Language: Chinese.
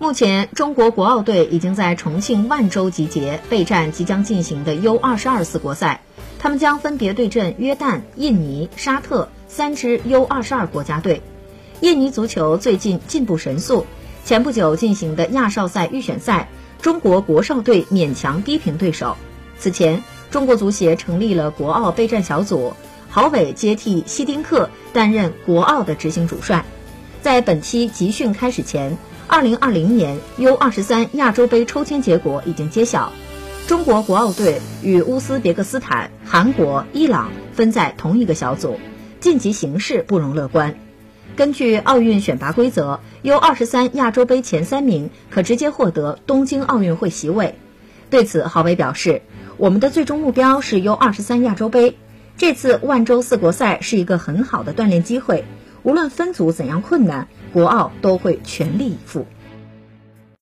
目前，中国国奥队已经在重庆万州集结，备战即将进行的 U22 四国赛。他们将分别对阵约旦、印尼、沙特三支 U22 国家队。印尼足球最近进步神速，前不久进行的亚少赛预选赛，中国国少队勉强逼平对手。此前，中国足协成立了国奥备战小组，郝伟接替希丁克担任国奥的执行主帅。在本期集训开始前。二零二零年 U 二十三亚洲杯抽签结果已经揭晓，中国国奥队与乌兹别克斯坦、韩国、伊朗分在同一个小组，晋级形势不容乐观。根据奥运选拔规则，U 二十三亚洲杯前三名可直接获得东京奥运会席位。对此，郝伟表示：“我们的最终目标是 U 二十三亚洲杯，这次万州四国赛是一个很好的锻炼机会。”无论分组怎样困难，国奥都会全力以赴。